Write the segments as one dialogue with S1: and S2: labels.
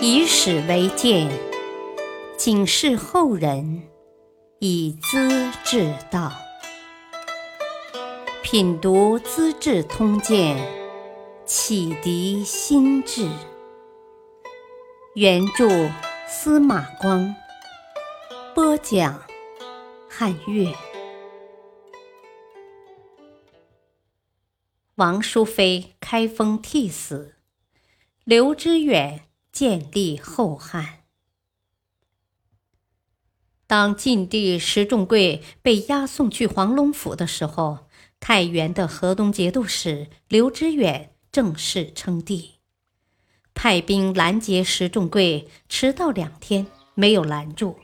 S1: 以史为鉴，警示后人，以资治道。品读《资治通鉴》，启迪心智。原著司马光，播讲汉乐。王淑妃开封替死，刘知远建立后汉。当晋帝石重贵被押送去黄龙府的时候，太原的河东节度使刘知远正式称帝，派兵拦截石重贵，迟到两天没有拦住。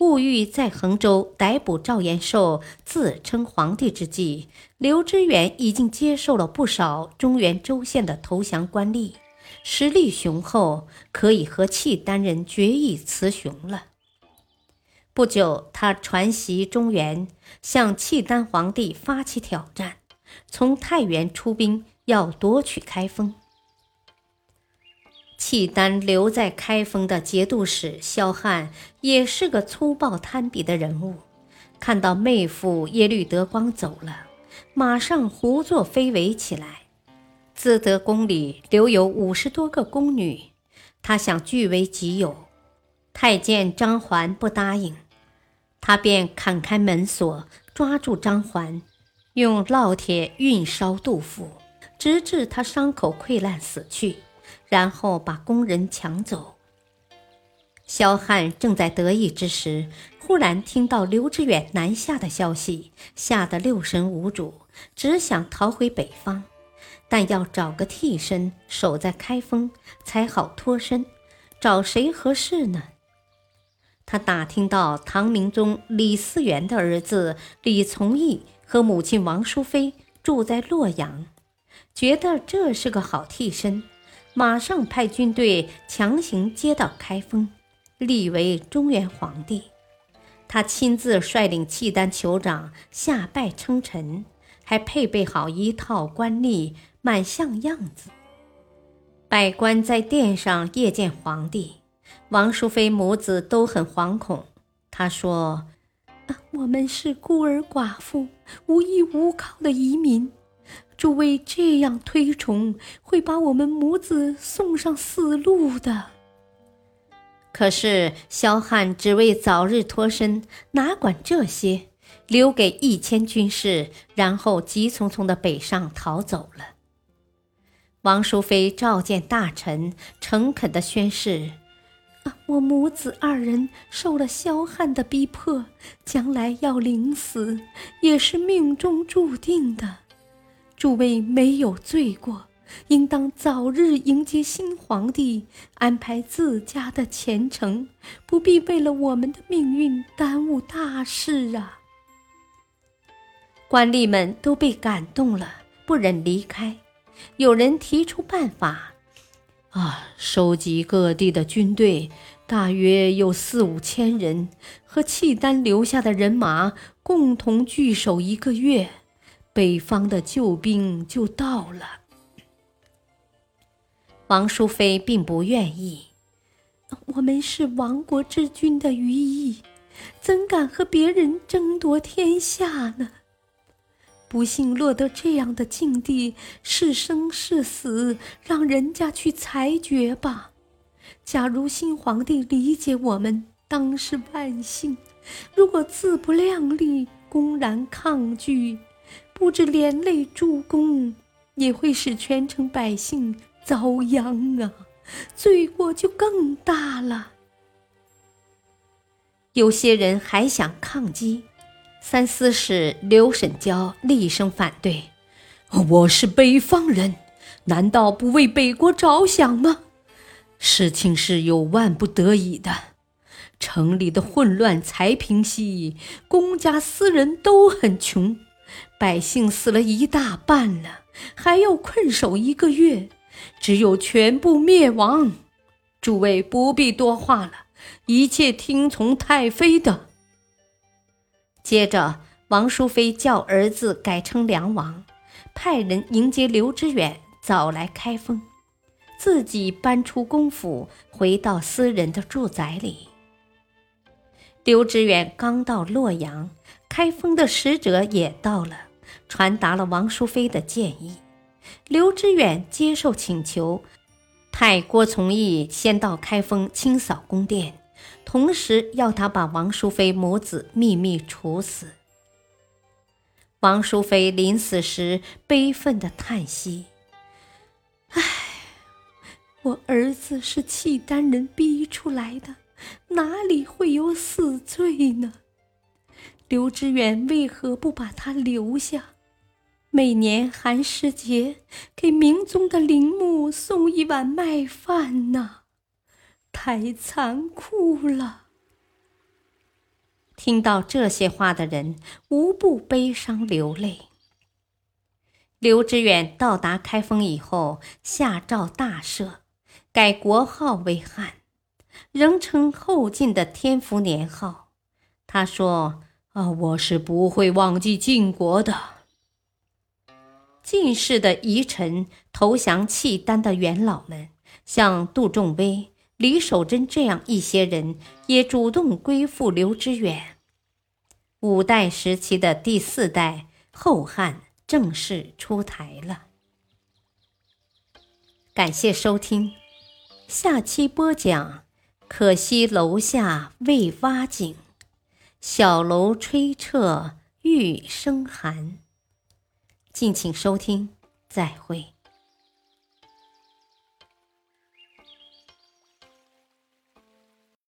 S1: 误欲在衡州逮捕赵延寿，自称皇帝之际，刘知远已经接受了不少中原州县的投降官吏，实力雄厚，可以和契丹人决一雌雄了。不久，他传袭中原，向契丹皇帝发起挑战，从太原出兵，要夺取开封。契丹留在开封的节度使萧翰也是个粗暴贪鄙的人物，看到妹夫耶律德光走了，马上胡作非为起来。自德宫里留有五十多个宫女，他想据为己有。太监张环不答应，他便砍开门锁，抓住张环，用烙铁熨烧杜甫，直至他伤口溃烂死去。然后把工人抢走。萧汉正在得意之时，忽然听到刘知远南下的消息，吓得六神无主，只想逃回北方，但要找个替身守在开封，才好脱身。找谁合适呢？他打听到唐明宗李嗣源的儿子李从义和母亲王淑妃住在洛阳，觉得这是个好替身。马上派军队强行接到开封，立为中原皇帝。他亲自率领契丹酋长下拜称臣，还配备好一套官吏，蛮像样子。百官在殿上谒见皇帝，王淑妃母子都很惶恐。她说：“我们是孤儿寡妇，无依无靠的移民。”诸位这样推崇，会把我们母子送上死路的。可是萧翰只为早日脱身，哪管这些，留给一千军士，然后急匆匆的北上逃走了。王淑妃召见大臣，诚恳的宣誓：“啊，我母子二人受了萧汉的逼迫，将来要临死，也是命中注定的。”诸位没有罪过，应当早日迎接新皇帝，安排自家的前程，不必为了我们的命运耽误大事啊！官吏们都被感动了，不忍离开。有人提出办法：啊，收集各地的军队，大约有四五千人，和契丹留下的人马共同聚守一个月。北方的救兵就到了。王淑妃并不愿意，我们是亡国之君的羽翼，怎敢和别人争夺天下呢？不幸落得这样的境地，是生是死，让人家去裁决吧。假如新皇帝理解我们，当是万幸；如果自不量力，公然抗拒，不知连累诸公，也会使全城百姓遭殃啊！罪过就更大了。有些人还想抗击，三司使刘沈娇厉声反对：“我是北方人，难道不为北国着想吗？事情是有万不得已的，城里的混乱才平息，公家私人都很穷。”百姓死了一大半了，还要困守一个月，只有全部灭亡。诸位不必多话了，一切听从太妃的。接着，王淑妃叫儿子改称梁王，派人迎接刘知远，早来开封。自己搬出公府，回到私人的住宅里。刘知远刚到洛阳，开封的使者也到了，传达了王淑妃的建议。刘知远接受请求，派郭从义先到开封清扫宫殿，同时要他把王淑妃母子秘密处死。王淑妃临死时悲愤地叹息：“唉，我儿子是契丹人逼出来的。”哪里会有死罪呢？刘知远为何不把他留下？每年寒食节给明宗的陵墓送一碗麦饭呢？太残酷了！听到这些话的人无不悲伤流泪。刘知远到达开封以后，下诏大赦，改国号为汉。仍称后晋的天福年号。他说：“啊，我是不会忘记晋国的。晋氏的遗臣投降契丹的元老们，像杜仲威、李守贞这样一些人，也主动归附刘知远。五代时期的第四代后汉正式出台了。”感谢收听，下期播讲。可惜楼下未挖井，小楼吹彻玉声寒。敬请收听，再会。